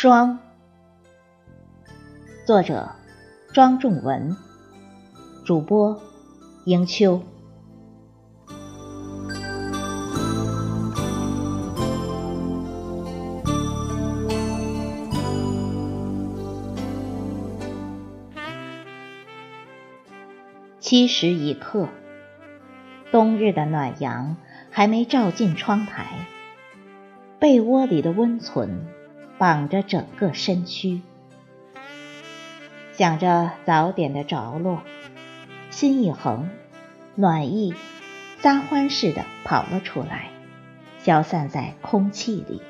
霜，作者庄仲文，主播迎秋。七时一刻，冬日的暖阳还没照进窗台，被窝里的温存。绑着整个身躯，想着早点的着落，心一横，暖意撒欢似的跑了出来，消散在空气里。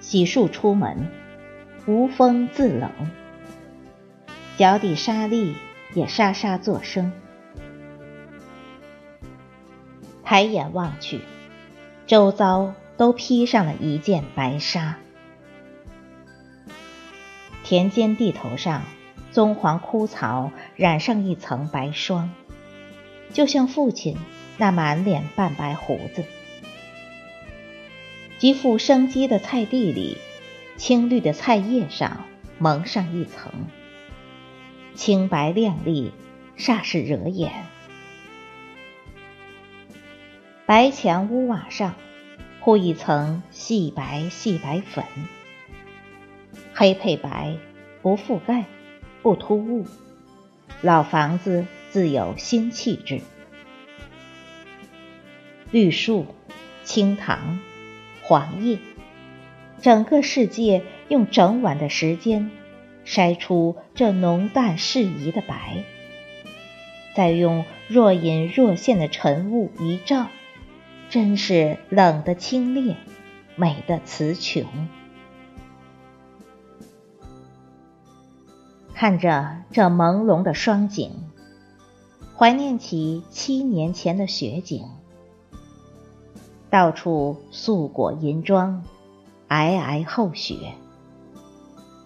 洗漱出门，无风自冷，脚底沙粒也沙沙作声。抬眼望去。周遭都披上了一件白纱，田间地头上，棕黄枯草染上一层白霜，就像父亲那满脸半白胡子。极富生机的菜地里，青绿的菜叶上蒙上一层清白亮丽，煞是惹眼。白墙屋瓦上铺一层细白细白粉，黑配白，不覆盖，不突兀，老房子自有新气质。绿树、青塘、黄叶，整个世界用整晚的时间筛出这浓淡适宜的白，再用若隐若现的晨雾一照。真是冷的清冽，美的词穷。看着这朦胧的霜景，怀念起七年前的雪景。到处素裹银装，皑皑厚雪，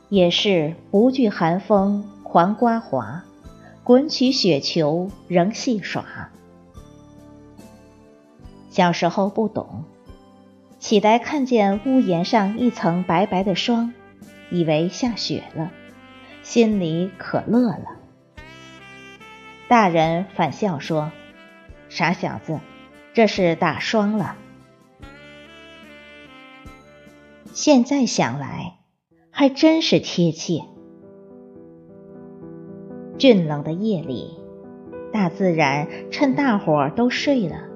也是不惧寒风狂刮滑，滚起雪球仍戏耍。小时候不懂，起来看见屋檐上一层白白的霜，以为下雪了，心里可乐了。大人反笑说：“傻小子，这是打霜了。”现在想来，还真是贴切。峻冷的夜里，大自然趁大伙儿都睡了。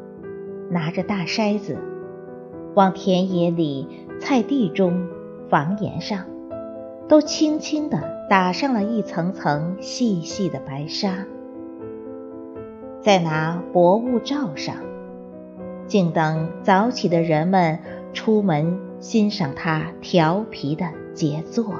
拿着大筛子，往田野里、菜地中、房檐上，都轻轻地打上了一层层细细的白纱，再拿薄雾罩上，静等早起的人们出门欣赏它调皮的杰作。